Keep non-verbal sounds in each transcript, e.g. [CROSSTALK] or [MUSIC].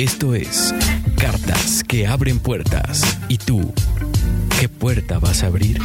Esto es Cartas que abren puertas. ¿Y tú? ¿Qué puerta vas a abrir?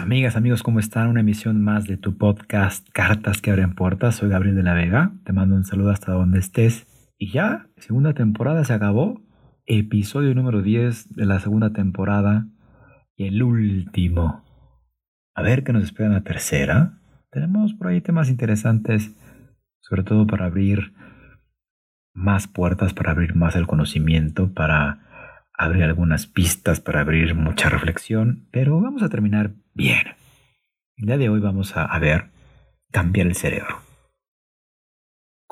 Amigas, amigos, ¿cómo están? Una emisión más de tu podcast Cartas que abren puertas. Soy Gabriel de la Vega. Te mando un saludo hasta donde estés. Y ya, segunda temporada se acabó. Episodio número 10 de la segunda temporada. Y el último. A ver qué nos espera en la tercera. Tenemos por ahí temas interesantes, sobre todo para abrir más puertas, para abrir más el conocimiento, para abrir algunas pistas, para abrir mucha reflexión. Pero vamos a terminar bien. El día de hoy vamos a, a ver cambiar el cerebro.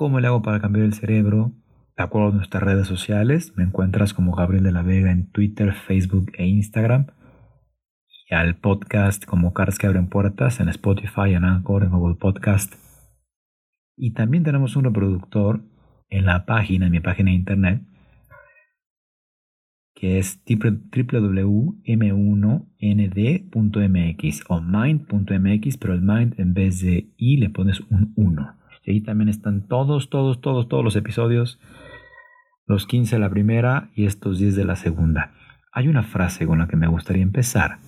¿Cómo le hago para cambiar el cerebro? De acuerdo a nuestras redes sociales, me encuentras como Gabriel de la Vega en Twitter, Facebook e Instagram. Y al podcast como Cartas que abren puertas en Spotify, en Anchor, en Google Podcast. Y también tenemos un reproductor en la página, en mi página de internet, que es www.m1nd.mx o mind.mx, pero el mind en vez de i le pones un 1. Y ahí también están todos, todos, todos, todos los episodios, los 15 de la primera y estos 10 de la segunda. Hay una frase con la que me gustaría empezar,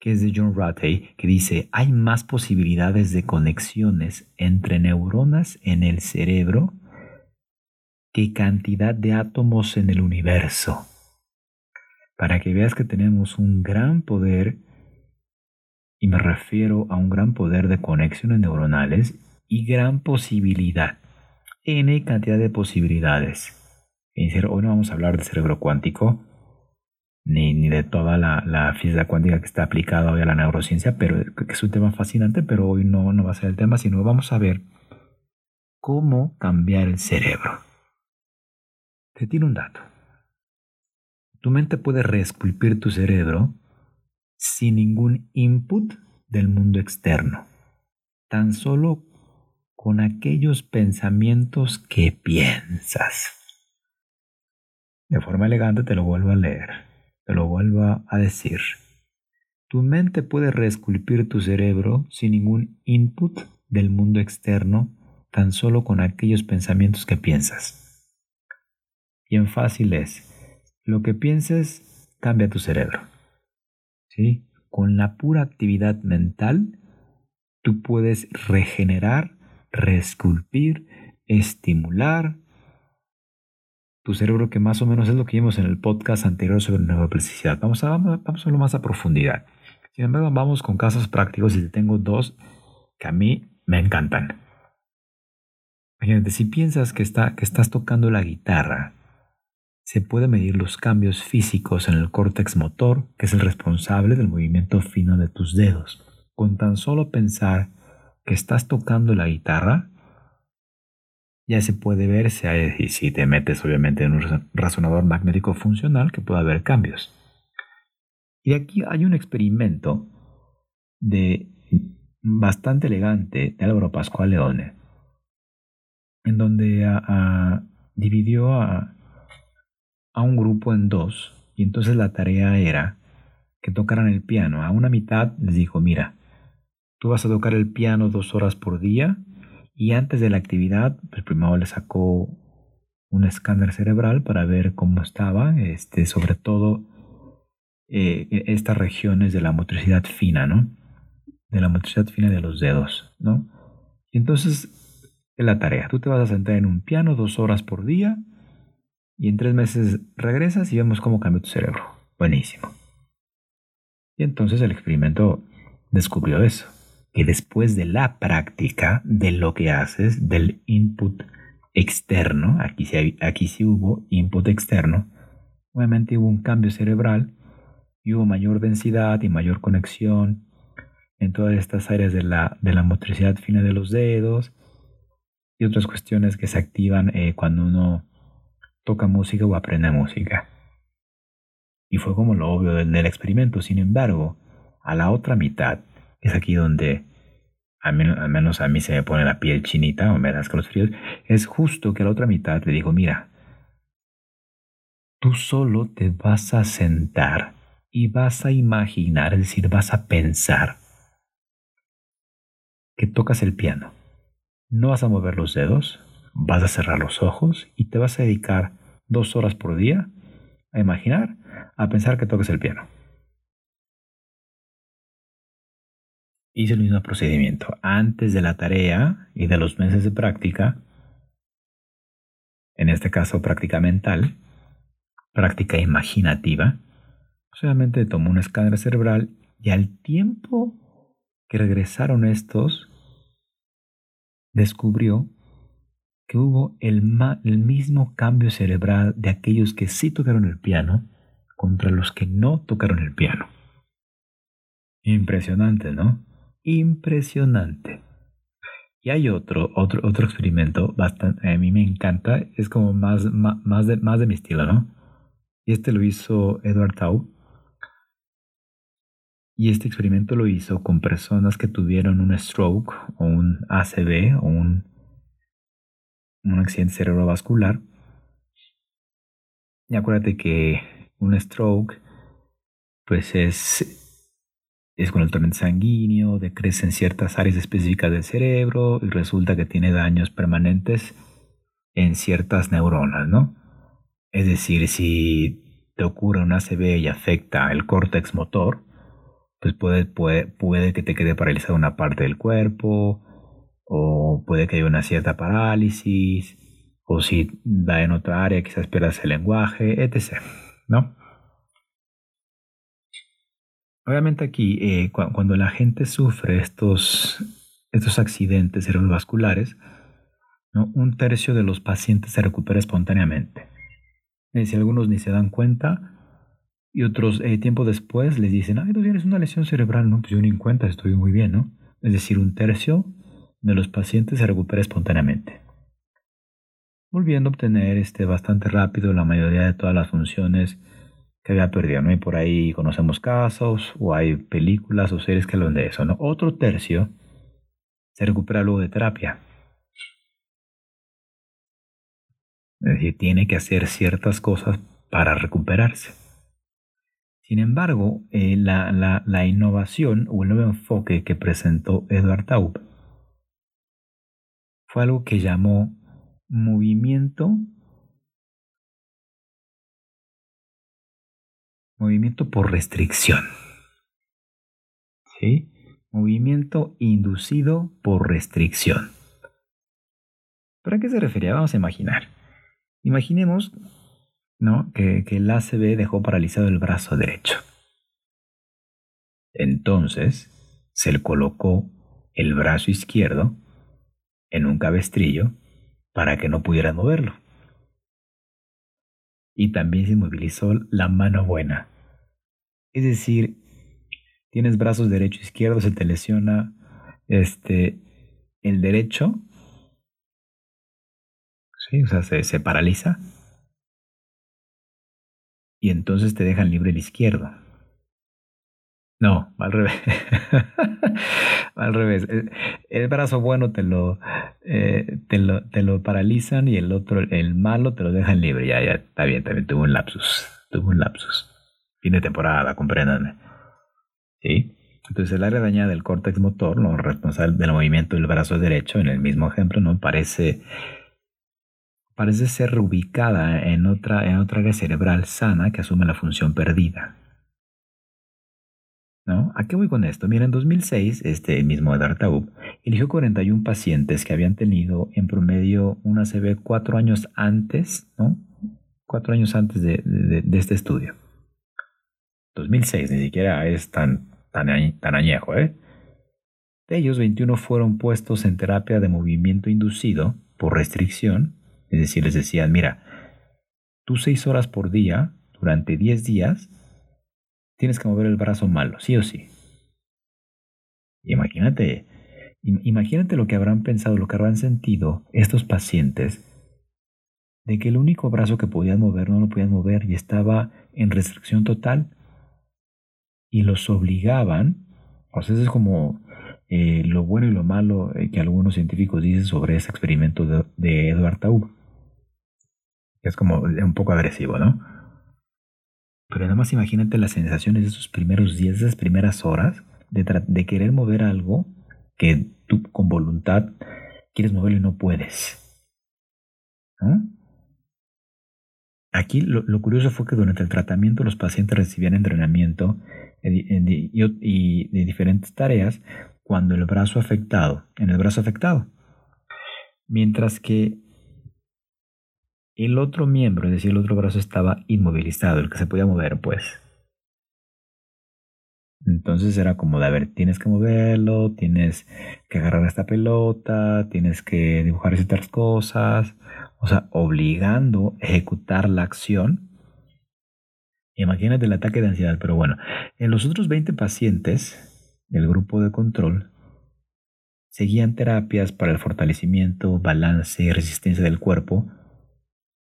que es de John Ratey, que dice, hay más posibilidades de conexiones entre neuronas en el cerebro que cantidad de átomos en el universo para que veas que tenemos un gran poder, y me refiero a un gran poder de conexiones neuronales y gran posibilidad, n cantidad de posibilidades. hoy no vamos a hablar del cerebro cuántico, ni, ni de toda la, la, física cuántica que está aplicada hoy a la neurociencia, pero que es un tema fascinante, pero hoy no, no va a ser el tema, sino vamos a ver cómo cambiar el cerebro. Te tiene un dato. Tu mente puede reesculpir tu cerebro sin ningún input del mundo externo, tan solo con aquellos pensamientos que piensas. De forma elegante te lo vuelvo a leer, te lo vuelvo a decir. Tu mente puede reesculpir tu cerebro sin ningún input del mundo externo, tan solo con aquellos pensamientos que piensas. Bien fácil es lo que pienses cambia tu cerebro. ¿Sí? Con la pura actividad mental, tú puedes regenerar, reesculpir, estimular tu cerebro, que más o menos es lo que vimos en el podcast anterior sobre neuroplasticidad. Vamos a, vamos a verlo más a profundidad. Sin embargo, vamos con casos prácticos y tengo dos que a mí me encantan. Imagínate, si piensas que, está, que estás tocando la guitarra se puede medir los cambios físicos en el córtex motor, que es el responsable del movimiento fino de tus dedos. Con tan solo pensar que estás tocando la guitarra, ya se puede ver si, si te metes obviamente en un resonador magnético funcional que puede haber cambios. Y aquí hay un experimento de bastante elegante de Álvaro Pascual Leone, en donde dividió a un grupo en dos y entonces la tarea era que tocaran el piano. A una mitad les dijo, mira, tú vas a tocar el piano dos horas por día y antes de la actividad, pues primero le sacó un escáner cerebral para ver cómo estaba, este, sobre todo eh, e, estas regiones de la motricidad fina, ¿no? De la motricidad fina de los dedos, ¿no? Y entonces, es la tarea. Tú te vas a sentar en un piano dos horas por día y en tres meses regresas y vemos cómo cambia tu cerebro. Buenísimo. Y entonces el experimento descubrió eso, que después de la práctica de lo que haces, del input externo, aquí sí, aquí sí hubo input externo, obviamente hubo un cambio cerebral y hubo mayor densidad y mayor conexión en todas estas áreas de la, de la motricidad fina de los dedos y otras cuestiones que se activan eh, cuando uno toca música o aprende música. Y fue como lo obvio del, del experimento. Sin embargo, a la otra mitad, es aquí donde al menos, a mí se me pone la piel chinita o me das los fríos, es justo que a la otra mitad le digo, mira, tú solo te vas a sentar y vas a imaginar, es decir, vas a pensar que tocas el piano. No vas a mover los dedos, vas a cerrar los ojos y te vas a dedicar dos horas por día a imaginar, a pensar que tocas el piano. Hice el mismo procedimiento. Antes de la tarea y de los meses de práctica, en este caso práctica mental, práctica imaginativa, solamente tomó un escáner cerebral y al tiempo que regresaron estos, descubrió que hubo el, el mismo cambio cerebral de aquellos que sí tocaron el piano contra los que no tocaron el piano. Impresionante, ¿no? Impresionante. Y hay otro, otro, otro experimento bastante, a mí me encanta, es como más, más, de, más de mi estilo, ¿no? Y este lo hizo Edward Tau. Y este experimento lo hizo con personas que tuvieron un stroke o un ACV o un, un accidente cerebrovascular. Y acuérdate que un stroke pues es es con el torrente sanguíneo, decrece en ciertas áreas específicas del cerebro y resulta que tiene daños permanentes en ciertas neuronas, ¿no? Es decir, si te ocurre un ACV y afecta el córtex motor, pues puede, puede, puede que te quede paralizada una parte del cuerpo, o puede que haya una cierta parálisis, o si da en otra área, quizás pierdas el lenguaje, etc. ¿No? Obviamente aquí, eh, cuando la gente sufre estos, estos accidentes cerebrovasculares, un tercio de los pacientes se recupera espontáneamente. Es decir, algunos ni se dan cuenta y otros eh, tiempo después les dicen, ay, tú tienes una lesión cerebral, no, pues yo ni en cuenta, estoy muy bien, ¿no? Es decir, un tercio de los pacientes se recupera espontáneamente. Volviendo a obtener este, bastante rápido la mayoría de todas las funciones que había perdido, ¿no? Y por ahí conocemos casos, o hay películas o series que hablan de eso, ¿no? Otro tercio se recupera luego de terapia. Es decir, tiene que hacer ciertas cosas para recuperarse. Sin embargo, eh, la, la, la, innovación o el nuevo enfoque que presentó Edward Taub fue algo que llamó movimiento Movimiento por restricción. ¿Sí? Movimiento inducido por restricción. ¿Para qué se refería? Vamos a imaginar. Imaginemos ¿no? que, que el ACB dejó paralizado el brazo derecho. Entonces se le colocó el brazo izquierdo en un cabestrillo para que no pudiera moverlo. Y también se inmovilizó la mano buena es decir, tienes brazos derecho e izquierdo, se te lesiona este, el derecho, ¿sí? o sea, se, paraliza, y entonces te dejan libre el izquierdo. No, al revés. [LAUGHS] al revés. El, brazo bueno te lo, eh, te lo, te lo paralizan y el otro, el malo, te lo dejan libre. Ya, ya, está bien, también tuvo un lapsus. Tuvo un lapsus fin de temporada, compréndanme. ¿Sí? Entonces el área dañada del córtex motor, lo responsable del movimiento del brazo derecho, en el mismo ejemplo, ¿no? Parece, parece ser reubicada en otra, en otra área cerebral sana que asume la función perdida. ¿No? ¿A qué voy con esto? Mira, en 2006, este mismo Edgar Taub eligió 41 pacientes que habían tenido en promedio una CB cuatro años antes, ¿no? Cuatro años antes de este estudio. 2006, ni siquiera es tan, tan, tan añejo, ¿eh? De ellos, 21 fueron puestos en terapia de movimiento inducido por restricción, es decir, les decían, mira, tú seis horas por día, durante 10 días, tienes que mover el brazo malo, sí o sí. Imagínate, imagínate lo que habrán pensado, lo que habrán sentido estos pacientes de que el único brazo que podían mover no lo podían mover y estaba en restricción total y los obligaban, o sea, eso es como eh, lo bueno y lo malo eh, que algunos científicos dicen sobre ese experimento de, de Edward Taub. Es como un poco agresivo, ¿no? Pero nada más imagínate las sensaciones de esos primeros días, de esas primeras horas, de, de querer mover algo que tú con voluntad quieres moverlo y no puedes. ¿No? Aquí lo, curioso fue que durante el tratamiento los pacientes recibían entrenamiento y de diferentes tareas cuando el brazo afectado, en el brazo afectado. Mientras que el otro miembro, es decir, el otro brazo estaba inmovilizado, el que se podía mover, pues. Entonces era como de, a ver, tienes que moverlo, tienes que agarrar esta pelota, tienes que dibujar ciertas cosas, o sea, obligando a ejecutar la acción. Imagínate el ataque de ansiedad, pero bueno, en los otros 20 pacientes del grupo de control seguían terapias para el fortalecimiento, balance y resistencia del cuerpo,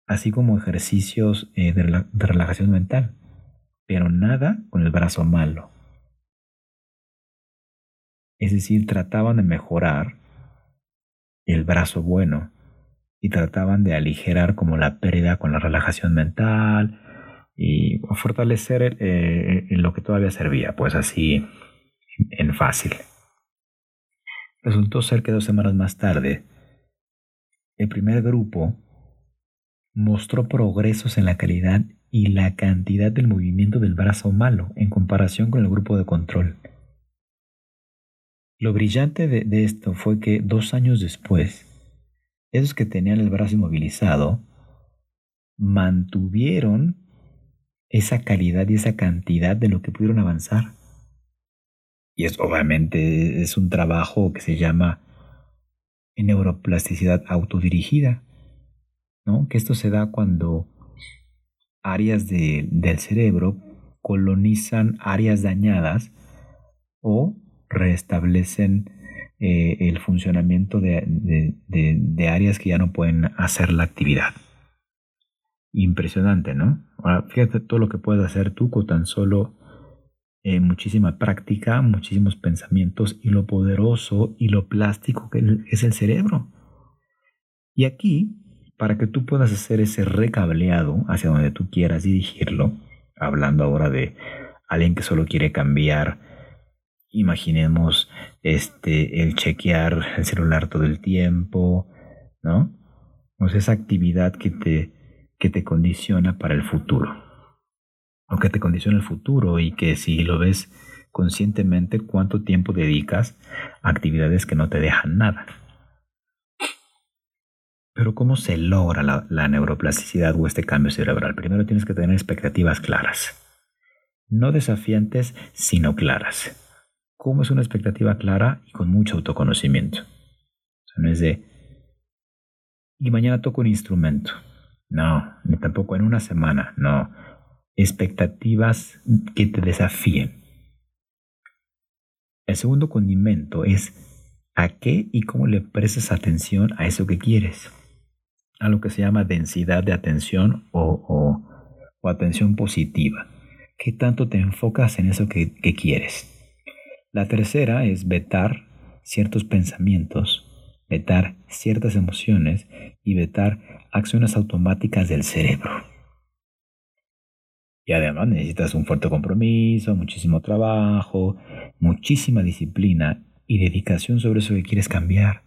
así como ejercicios eh, de relajación mental, pero nada con el brazo malo. Es decir, trataban de mejorar el brazo bueno y trataban de aligerar como la pérdida con la relajación mental y fortalecer eh, lo que todavía servía, pues así en fácil. Resultó ser que dos semanas más tarde, el primer grupo mostró progresos en la calidad y la cantidad del movimiento del brazo malo en comparación con el grupo de control. Lo brillante de, de esto fue que dos años después, esos que tenían el brazo inmovilizado, mantuvieron esa calidad y esa cantidad de lo que pudieron avanzar. Y es obviamente es un trabajo que se llama neuroplasticidad autodirigida, ¿no? Que esto se da cuando áreas del cerebro colonizan áreas dañadas o restablecen eh, el funcionamiento de, áreas que ya no pueden hacer la actividad. Impresionante, ¿no? Ahora, fíjate todo lo que puedes hacer tú con tan solo eh, muchísima práctica, muchísimos pensamientos y lo poderoso y lo plástico que es el cerebro. Y aquí, para que tú puedas hacer ese recableado hacia donde tú quieras dirigirlo, hablando ahora de alguien que solo quiere cambiar imaginemos este el chequear el celular todo el tiempo, ¿no? O esa actividad que te, que te condiciona para el futuro. O que te condiciona el futuro y que si lo ves conscientemente, cuánto tiempo dedicas a actividades que no te dejan nada. Pero ¿cómo se logra la neuroplasticidad o este cambio cerebral? Primero tienes que tener expectativas claras. No desafiantes, sino claras cómo es una expectativa clara y con mucho autoconocimiento. O sea, no es de, y mañana toco un instrumento. No, ni tampoco en una semana, no. Expectativas que te desafíen. El segundo condimento es a qué y cómo le prestas atención a eso que quieres. A lo que se llama densidad de atención o, o, atención positiva. ¿Qué tanto te enfocas en eso que quieres? La tercera es vetar ciertos pensamientos, vetar ciertas emociones y vetar acciones automáticas del cerebro. Y además necesitas un fuerte compromiso, muchísimo trabajo, muchísima disciplina y dedicación sobre eso que quieres cambiar.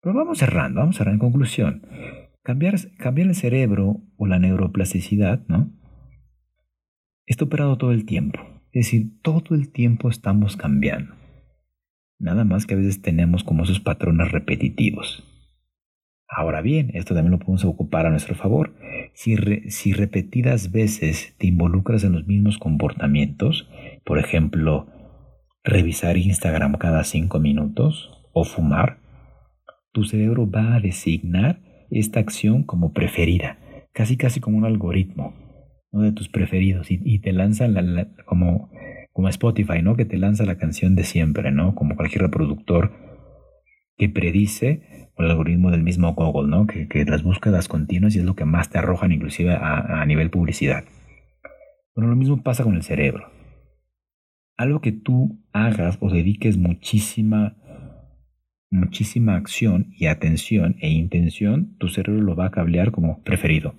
Pero vamos cerrando, vamos cerrando en conclusión. Cambiar, cambiar el cerebro o la neuroplasticidad, ¿no? Está operado todo el tiempo. Es decir, todo el tiempo estamos cambiando. Nada más que a veces tenemos como esos patrones repetitivos. Ahora bien, esto también lo podemos ocupar a nuestro favor. Si, si repetidas veces te involucras en los mismos comportamientos, por ejemplo, revisar Instagram cada cinco minutos o fumar, tu cerebro va a designar esta acción como preferida, casi casi como un algoritmo. De tus preferidos y, te lanza como, como Spotify, ¿no? que te lanza la canción de siempre, ¿no? como cualquier reproductor que predice el algoritmo del mismo Google, ¿no? que, que las búsquedas continuas y es lo que más te arrojan inclusive a, a nivel publicidad. Bueno, lo mismo pasa con el cerebro. Algo que tú hagas o dediques muchísima muchísima acción y atención e intención, tu cerebro lo va a cablear como preferido.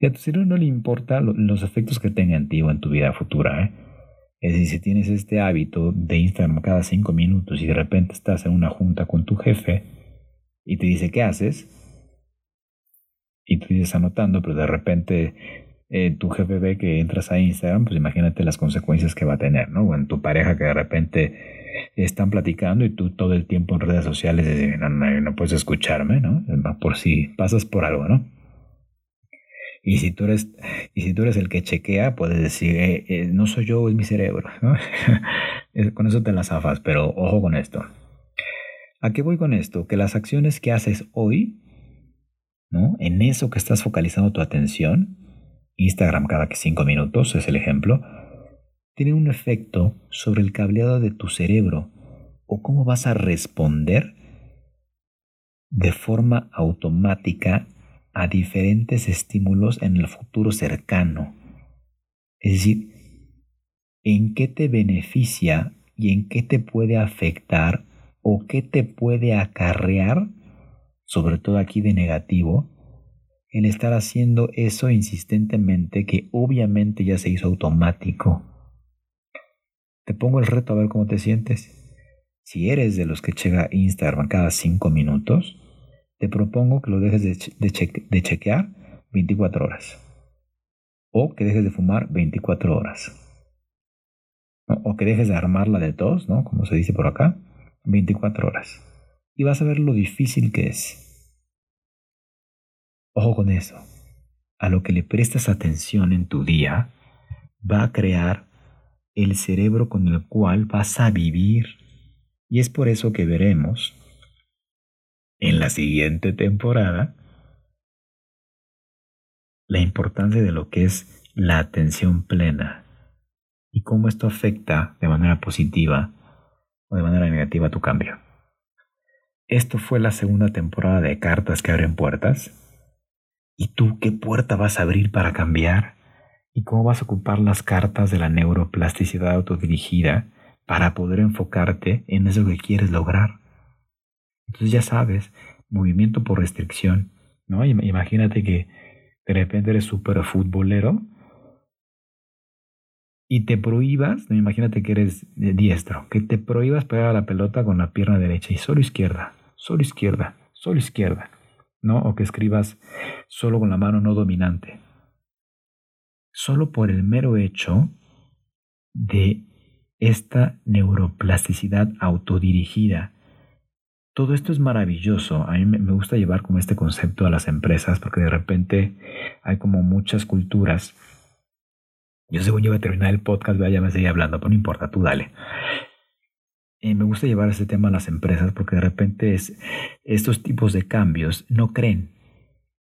Y a tu cerebro no le importa los efectos que tenga en ti o en tu vida futura. ¿eh? Es decir, si tienes este hábito de Instagram cada cinco minutos y de repente estás en una junta con tu jefe y te dice qué haces, y tú dices anotando, pero de repente eh, tu jefe ve que entras a Instagram, pues imagínate las consecuencias que va a tener, ¿no? O en tu pareja que de repente están platicando y tú todo el tiempo en redes sociales dices, no, puedes escucharme, ¿no? Por si pasas por algo, ¿no? Y si tú eres, y si tú eres el que chequea, puedes decir, eh, eh, no soy yo, es mi cerebro, [LAUGHS] con eso te las zafas, pero ojo con esto. ¿A qué voy con esto? Que las acciones que haces hoy, ¿no? En eso que estás focalizando tu atención, Instagram cada cinco minutos es el ejemplo, tiene un efecto sobre el cableado de tu cerebro o cómo vas a responder de forma automática a diferentes estímulos en el futuro cercano. Es decir, en qué te beneficia y en qué te puede afectar o qué te puede acarrear, sobre todo aquí de negativo, el estar haciendo eso insistentemente que obviamente ya se hizo automático. Te pongo el reto a ver cómo te sientes. Si eres de los que checa Instagram cada 5 minutos, te propongo que lo dejes de, chequear 24 horas. O que dejes de fumar 24 horas. O que dejes de armarla de tos, ¿no? Como se dice por acá, 24 horas. Y vas a ver lo difícil que es. Ojo con eso. A lo que le prestas atención en tu día va a crear el cerebro con el cual vas a vivir. Y es por eso que veremos en la siguiente temporada la importancia de lo que es la atención plena y cómo esto afecta de manera positiva o de manera negativa tu cambio. Esto fue la segunda temporada de Cartas que abren puertas. ¿Y tú qué puerta vas a abrir para cambiar? y cómo vas a ocupar las cartas de la neuroplasticidad autodirigida para poder enfocarte en eso que quieres lograr. Entonces ya sabes, movimiento por restricción, ¿no? Imagínate que de repente eres súper futbolero y te prohíbas, ¿no? imagínate que eres diestro, que te prohíbas pegar a la pelota con la pierna derecha y solo izquierda, solo izquierda, solo izquierda, ¿no? O que escribas solo con la mano no dominante, solo por el mero hecho de esta neuroplasticidad autodirigida. Todo esto es maravilloso. A mí me gusta llevar como este concepto a las empresas porque de repente hay como muchas culturas. Yo según yo voy a terminar el podcast, ya me seguir hablando, pero no importa, tú dale. Eh, me gusta llevar este tema a las empresas porque de repente es, estos tipos de cambios no creen.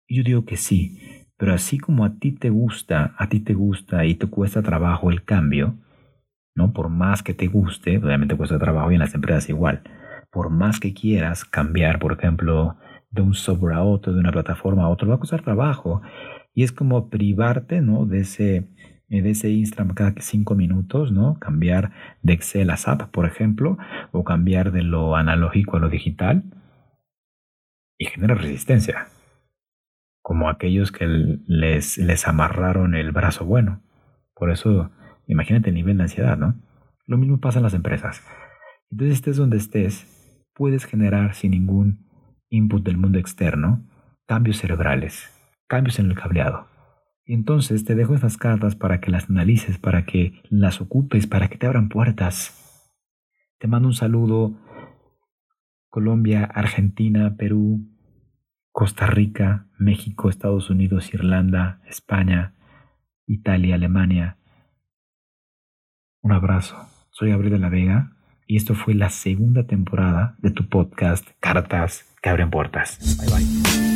Yo digo que sí, pero así como a ti te gusta, a ti te gusta y te cuesta trabajo el cambio, ¿no? Por más que te guste, obviamente cuesta trabajo y en las empresas igual. Por más que quieras cambiar, por ejemplo, de un software a otro, de una plataforma a otro, va a costar trabajo. Y es como privarte, ¿no? De ese, de ese Instagram cada cinco minutos, ¿no? Cambiar de Excel a SAP, por ejemplo, o cambiar de lo analógico a lo digital. Y genera resistencia como aquellos que les, les amarraron el brazo bueno. Por eso, imagínate el nivel de ansiedad, ¿no? Lo mismo pasa en las empresas. Entonces, estés donde estés, puedes generar sin ningún input del mundo externo cambios cerebrales, cambios en el cableado. Y entonces te dejo estas cartas para que las analices, para que las ocupes, para que te abran puertas. Te mando un saludo Colombia, Argentina, Perú, Costa Rica, México, Estados Unidos, Irlanda, España, Italia, Alemania. Un abrazo. Soy Gabriel de la Vega y esto fue la segunda temporada de tu podcast Cartas que abren puertas. Bye bye.